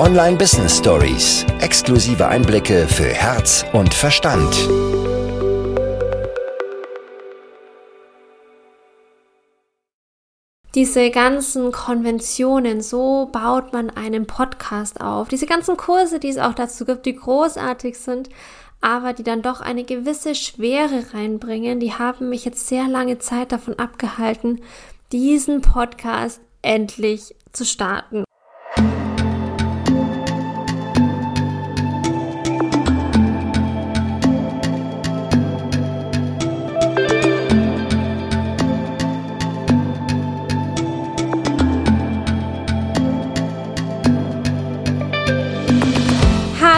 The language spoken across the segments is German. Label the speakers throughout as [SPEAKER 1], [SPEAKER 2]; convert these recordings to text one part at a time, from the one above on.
[SPEAKER 1] Online Business Stories. Exklusive Einblicke für Herz und Verstand.
[SPEAKER 2] Diese ganzen Konventionen, so baut man einen Podcast auf. Diese ganzen Kurse, die es auch dazu gibt, die großartig sind, aber die dann doch eine gewisse Schwere reinbringen, die haben mich jetzt sehr lange Zeit davon abgehalten, diesen Podcast endlich zu starten.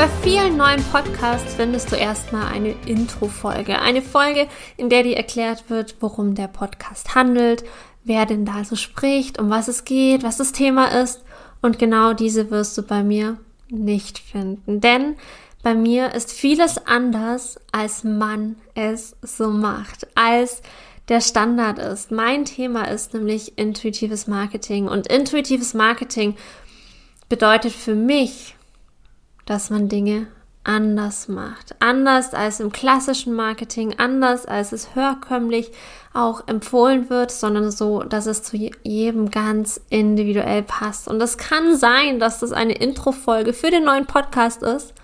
[SPEAKER 2] Bei vielen neuen Podcasts findest du erstmal eine Intro-Folge. Eine Folge, in der dir erklärt wird, worum der Podcast handelt, wer denn da so spricht, um was es geht, was das Thema ist. Und genau diese wirst du bei mir nicht finden. Denn bei mir ist vieles anders, als man es so macht, als der Standard ist. Mein Thema ist nämlich intuitives Marketing. Und intuitives Marketing bedeutet für mich, dass man Dinge anders macht. Anders als im klassischen Marketing, anders als es herkömmlich auch empfohlen wird, sondern so, dass es zu jedem ganz individuell passt. Und es kann sein, dass das eine Intro-Folge für den neuen Podcast ist.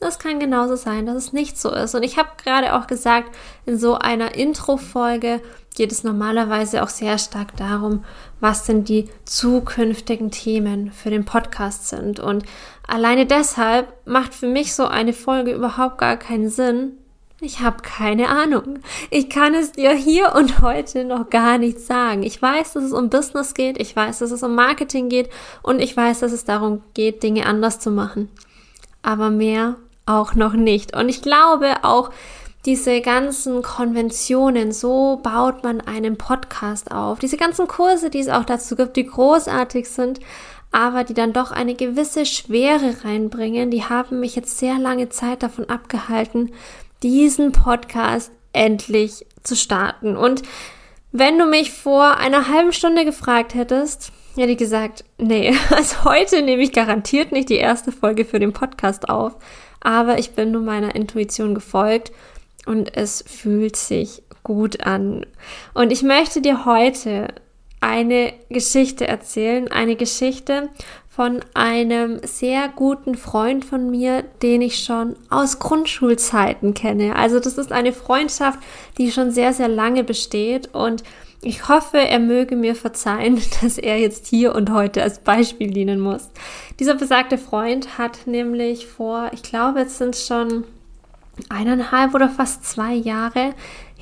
[SPEAKER 2] Das kann genauso sein, dass es nicht so ist. Und ich habe gerade auch gesagt, in so einer Intro-Folge geht es normalerweise auch sehr stark darum, was denn die zukünftigen Themen für den Podcast sind. Und alleine deshalb macht für mich so eine Folge überhaupt gar keinen Sinn. Ich habe keine Ahnung. Ich kann es dir hier und heute noch gar nicht sagen. Ich weiß, dass es um Business geht, ich weiß, dass es um Marketing geht und ich weiß, dass es darum geht, Dinge anders zu machen. Aber mehr auch noch nicht. Und ich glaube auch, diese ganzen Konventionen, so baut man einen Podcast auf. Diese ganzen Kurse, die es auch dazu gibt, die großartig sind, aber die dann doch eine gewisse Schwere reinbringen, die haben mich jetzt sehr lange Zeit davon abgehalten, diesen Podcast endlich zu starten. Und wenn du mich vor einer halben Stunde gefragt hättest, hätte ich gesagt, nee, also heute nehme ich garantiert nicht die erste Folge für den Podcast auf, aber ich bin nur meiner Intuition gefolgt und es fühlt sich gut an. Und ich möchte dir heute eine Geschichte erzählen, eine Geschichte von einem sehr guten Freund von mir, den ich schon aus Grundschulzeiten kenne. Also das ist eine Freundschaft, die schon sehr, sehr lange besteht und ich hoffe, er möge mir verzeihen, dass er jetzt hier und heute als Beispiel dienen muss. Dieser besagte Freund hat nämlich vor, ich glaube, jetzt sind es schon eineinhalb oder fast zwei Jahre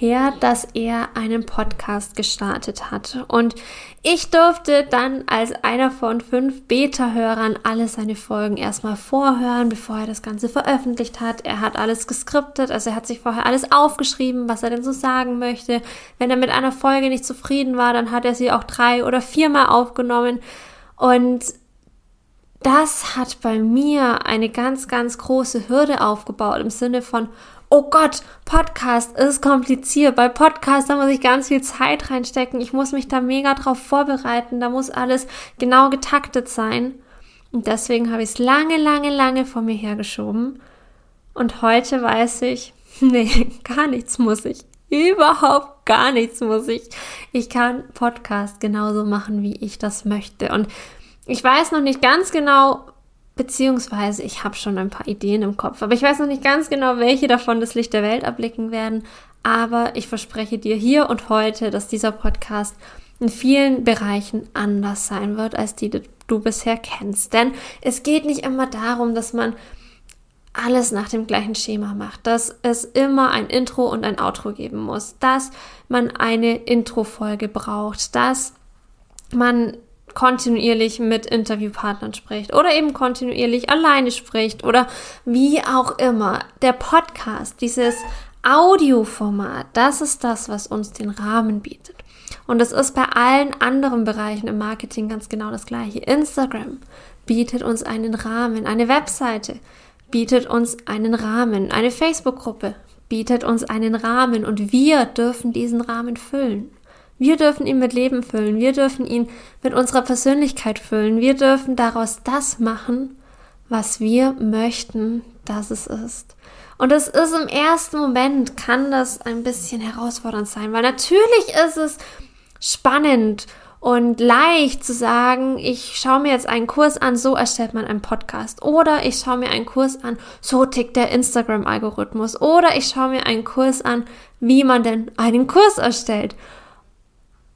[SPEAKER 2] her, dass er einen Podcast gestartet hat. Und ich durfte dann als einer von fünf Beta-Hörern alle seine Folgen erstmal vorhören, bevor er das Ganze veröffentlicht hat. Er hat alles geskriptet, also er hat sich vorher alles aufgeschrieben, was er denn so sagen möchte. Wenn er mit einer Folge nicht zufrieden war, dann hat er sie auch drei oder viermal aufgenommen. Und das hat bei mir eine ganz, ganz große Hürde aufgebaut im Sinne von, oh Gott, Podcast ist kompliziert. Bei Podcast, da muss ich ganz viel Zeit reinstecken. Ich muss mich da mega drauf vorbereiten. Da muss alles genau getaktet sein. Und deswegen habe ich es lange, lange, lange vor mir hergeschoben. Und heute weiß ich, nee, gar nichts muss ich. Überhaupt gar nichts muss ich. Ich kann Podcast genauso machen, wie ich das möchte. Und ich weiß noch nicht ganz genau, beziehungsweise ich habe schon ein paar Ideen im Kopf, aber ich weiß noch nicht ganz genau, welche davon das Licht der Welt erblicken werden. Aber ich verspreche dir hier und heute, dass dieser Podcast in vielen Bereichen anders sein wird, als die, die du bisher kennst. Denn es geht nicht immer darum, dass man alles nach dem gleichen Schema macht, dass es immer ein Intro und ein Outro geben muss, dass man eine Intro-Folge braucht, dass man kontinuierlich mit Interviewpartnern spricht oder eben kontinuierlich alleine spricht oder wie auch immer. Der Podcast, dieses Audioformat, das ist das, was uns den Rahmen bietet. Und es ist bei allen anderen Bereichen im Marketing ganz genau das gleiche. Instagram bietet uns einen Rahmen, eine Webseite bietet uns einen Rahmen, eine Facebook-Gruppe bietet uns einen Rahmen und wir dürfen diesen Rahmen füllen. Wir dürfen ihn mit Leben füllen, wir dürfen ihn mit unserer Persönlichkeit füllen, wir dürfen daraus das machen, was wir möchten, dass es ist. Und es ist im ersten Moment, kann das ein bisschen herausfordernd sein, weil natürlich ist es spannend und leicht zu sagen, ich schaue mir jetzt einen Kurs an, so erstellt man einen Podcast. Oder ich schaue mir einen Kurs an, so tickt der Instagram-Algorithmus. Oder ich schaue mir einen Kurs an, wie man denn einen Kurs erstellt.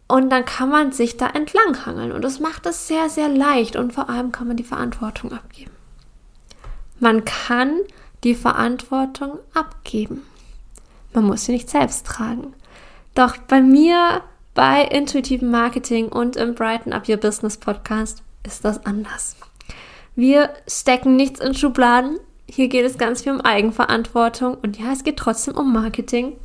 [SPEAKER 2] Und dann kann man sich da entlanghangeln. Und das macht es sehr, sehr leicht. Und vor allem kann man die Verantwortung abgeben. Man kann die Verantwortung abgeben. Man muss sie nicht selbst tragen. Doch bei mir, bei intuitivem Marketing und im Brighten Up Your Business Podcast ist das anders. Wir stecken nichts in Schubladen. Hier geht es ganz viel um Eigenverantwortung. Und ja, es geht trotzdem um Marketing.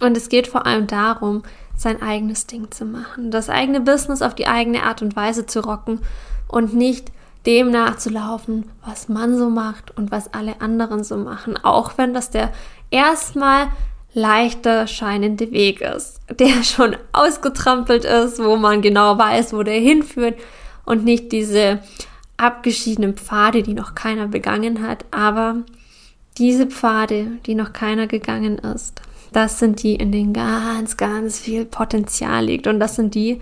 [SPEAKER 2] Und es geht vor allem darum, sein eigenes Ding zu machen, das eigene Business auf die eigene Art und Weise zu rocken und nicht dem nachzulaufen, was man so macht und was alle anderen so machen, auch wenn das der erstmal leichter scheinende Weg ist, der schon ausgetrampelt ist, wo man genau weiß, wo der hinführt und nicht diese abgeschiedenen Pfade, die noch keiner begangen hat, aber diese Pfade, die noch keiner gegangen ist, das sind die, in denen ganz, ganz viel Potenzial liegt. Und das sind die,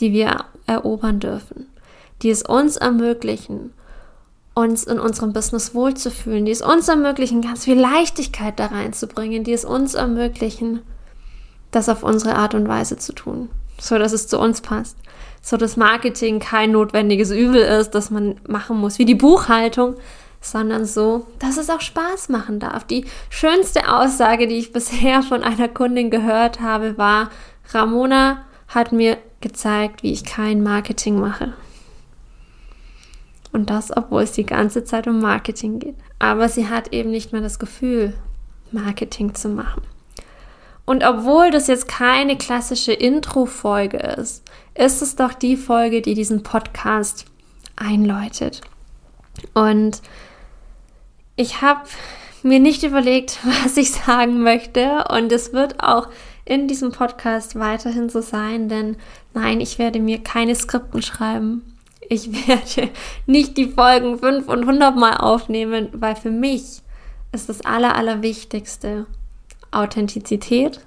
[SPEAKER 2] die wir erobern dürfen. Die es uns ermöglichen, uns in unserem Business wohlzufühlen, die es uns ermöglichen, ganz viel Leichtigkeit da reinzubringen, die es uns ermöglichen, das auf unsere Art und Weise zu tun, so dass es zu uns passt, so dass Marketing kein notwendiges Übel ist, das man machen muss, wie die Buchhaltung, sondern so, dass es auch Spaß machen darf. Die schönste Aussage, die ich bisher von einer Kundin gehört habe, war, Ramona hat mir gezeigt, wie ich kein Marketing mache. Und das, obwohl es die ganze Zeit um Marketing geht. Aber sie hat eben nicht mehr das Gefühl, Marketing zu machen. Und obwohl das jetzt keine klassische Intro-Folge ist, ist es doch die Folge, die diesen Podcast einläutet. Und ich habe mir nicht überlegt, was ich sagen möchte. Und es wird auch in diesem Podcast weiterhin so sein, denn nein, ich werde mir keine Skripten schreiben. Ich werde nicht die Folgen 5 und 100 Mal aufnehmen, weil für mich ist das Aller, Allerwichtigste Authentizität.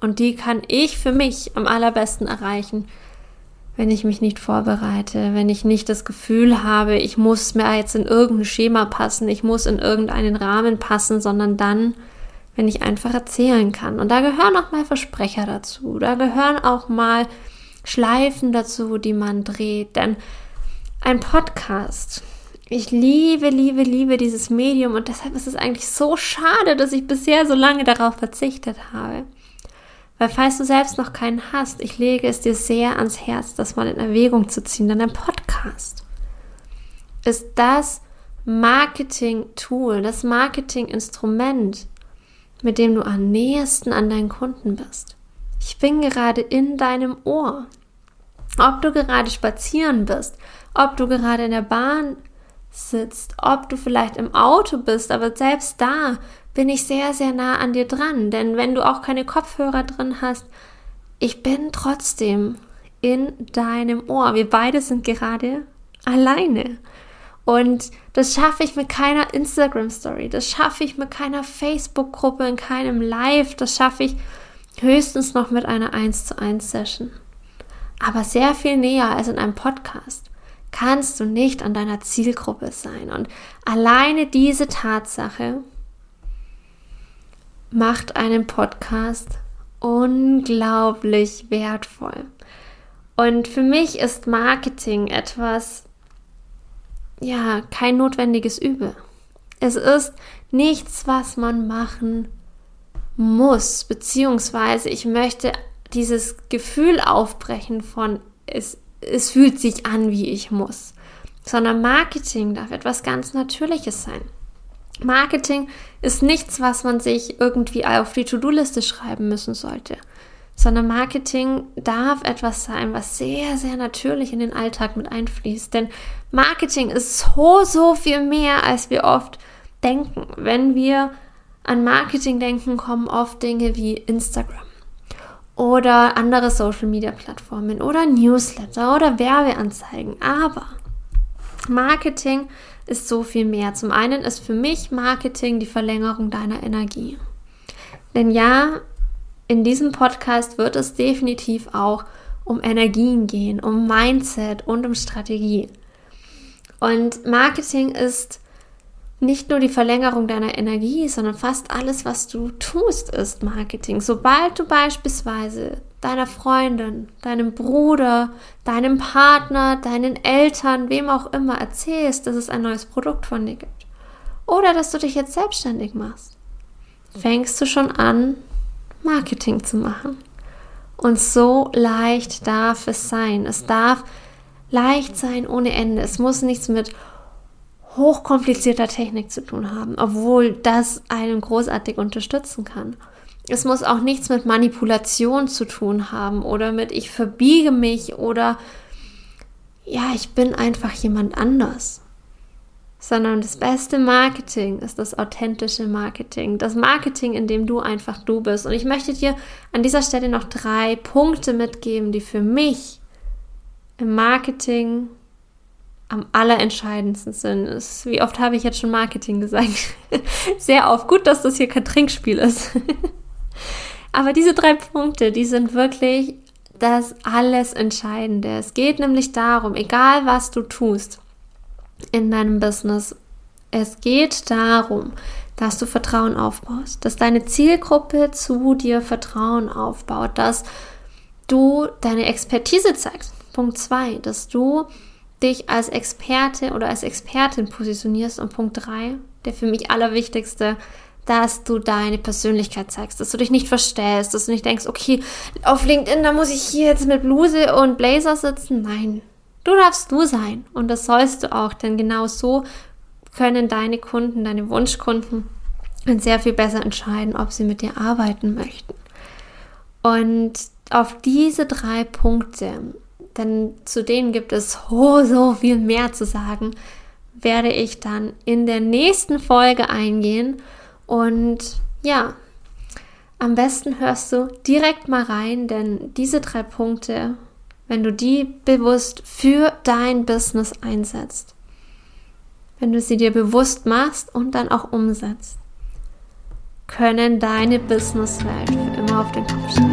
[SPEAKER 2] Und die kann ich für mich am allerbesten erreichen, wenn ich mich nicht vorbereite, wenn ich nicht das Gefühl habe, ich muss mir jetzt in irgendein Schema passen, ich muss in irgendeinen Rahmen passen, sondern dann, wenn ich einfach erzählen kann. Und da gehören auch mal Versprecher dazu, da gehören auch mal Schleifen dazu, die man dreht, denn ein Podcast, ich liebe, liebe, liebe dieses Medium und deshalb ist es eigentlich so schade, dass ich bisher so lange darauf verzichtet habe. Weil falls du selbst noch keinen hast, ich lege es dir sehr ans Herz, das mal in Erwägung zu ziehen, denn ein Podcast ist das Marketing-Tool, das Marketing-Instrument, mit dem du am nächsten an deinen Kunden bist. Ich bin gerade in deinem Ohr. Ob du gerade spazieren bist, ob du gerade in der Bahn sitzt, ob du vielleicht im Auto bist, aber selbst da bin ich sehr, sehr nah an dir dran. Denn wenn du auch keine Kopfhörer drin hast, ich bin trotzdem in deinem Ohr. Wir beide sind gerade alleine. Und das schaffe ich mit keiner Instagram-Story, das schaffe ich mit keiner Facebook-Gruppe, in keinem Live, das schaffe ich höchstens noch mit einer 1 zu 1 Session. Aber sehr viel näher als in einem Podcast kannst du nicht an deiner Zielgruppe sein. Und alleine diese Tatsache macht einen Podcast unglaublich wertvoll. Und für mich ist Marketing etwas, ja, kein notwendiges Übel. Es ist nichts, was man machen muss, beziehungsweise ich möchte dieses Gefühl aufbrechen von, es es fühlt sich an, wie ich muss, sondern Marketing darf etwas ganz Natürliches sein. Marketing ist nichts, was man sich irgendwie auf die To-Do-Liste schreiben müssen sollte, sondern Marketing darf etwas sein, was sehr, sehr natürlich in den Alltag mit einfließt. Denn Marketing ist so, so viel mehr, als wir oft denken. Wenn wir an Marketing denken, kommen oft Dinge wie Instagram oder andere Social-Media-Plattformen oder Newsletter oder Werbeanzeigen. Aber Marketing ist so viel mehr. Zum einen ist für mich Marketing die Verlängerung deiner Energie. Denn ja, in diesem Podcast wird es definitiv auch um Energien gehen, um Mindset und um Strategie. Und Marketing ist nicht nur die Verlängerung deiner Energie, sondern fast alles, was du tust, ist Marketing. Sobald du beispielsweise deiner Freundin, deinem Bruder, deinem Partner, deinen Eltern, wem auch immer erzählst, dass es ein neues Produkt von dir gibt. Oder dass du dich jetzt selbstständig machst. Fängst du schon an, Marketing zu machen. Und so leicht darf es sein. Es darf leicht sein ohne Ende. Es muss nichts mit hochkomplizierter Technik zu tun haben, obwohl das einen großartig unterstützen kann. Es muss auch nichts mit Manipulation zu tun haben oder mit ich verbiege mich oder ja, ich bin einfach jemand anders. Sondern das beste Marketing ist das authentische Marketing. Das Marketing, in dem du einfach du bist. Und ich möchte dir an dieser Stelle noch drei Punkte mitgeben, die für mich im Marketing am allerentscheidendsten sind. Ist, wie oft habe ich jetzt schon Marketing gesagt? Sehr oft. Gut, dass das hier kein Trinkspiel ist. Aber diese drei Punkte, die sind wirklich das alles Entscheidende. Es geht nämlich darum, egal was du tust in deinem Business, es geht darum, dass du Vertrauen aufbaust, dass deine Zielgruppe zu dir Vertrauen aufbaut, dass du deine Expertise zeigst. Punkt zwei, dass du dich als Experte oder als Expertin positionierst. Und Punkt 3, der für mich allerwichtigste, dass du deine Persönlichkeit zeigst, dass du dich nicht verstellst, dass du nicht denkst, okay, auf LinkedIn, da muss ich hier jetzt mit Bluse und Blazer sitzen. Nein, du darfst du sein und das sollst du auch, denn genau so können deine Kunden, deine Wunschkunden sehr viel besser entscheiden, ob sie mit dir arbeiten möchten. Und auf diese drei Punkte denn zu denen gibt es so, so viel mehr zu sagen, werde ich dann in der nächsten Folge eingehen. Und ja, am besten hörst du direkt mal rein, denn diese drei Punkte, wenn du die bewusst für dein Business einsetzt, wenn du sie dir bewusst machst und dann auch umsetzt, können deine Businesswelt für immer auf den Kopf stellen.